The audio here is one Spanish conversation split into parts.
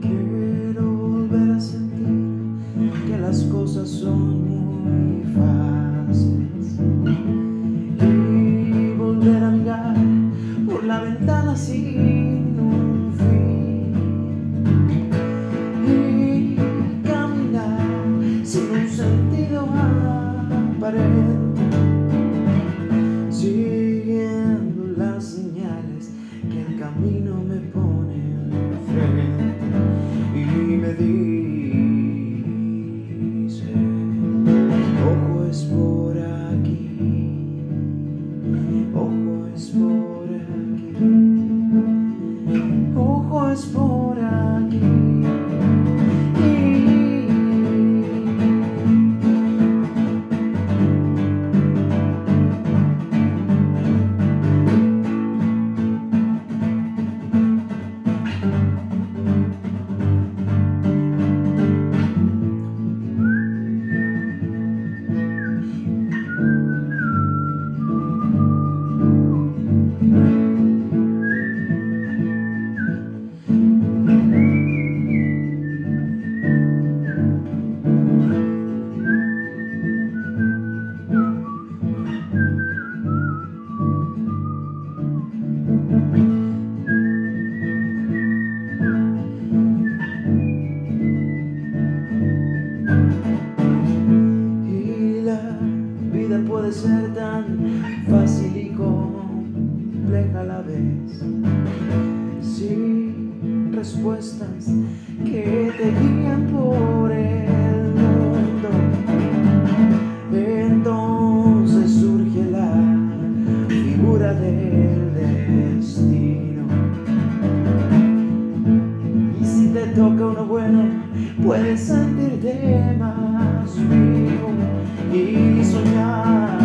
Quiero volver a sentir que las cosas son muy fáciles y volver a andar por la ventana sin camino me pone. puede ser tan fácil y compleja a la vez. Sin respuestas que te guían por el mundo. Entonces surge la figura del destino. Y si te toca uno bueno, puedes sentirte más bien y soñar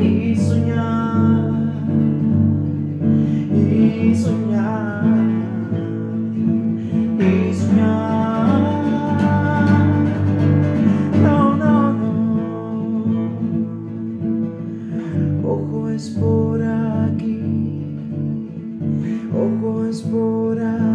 y soñar y soñar y soñar. No no no. Ojo es por aquí ojo es por aquí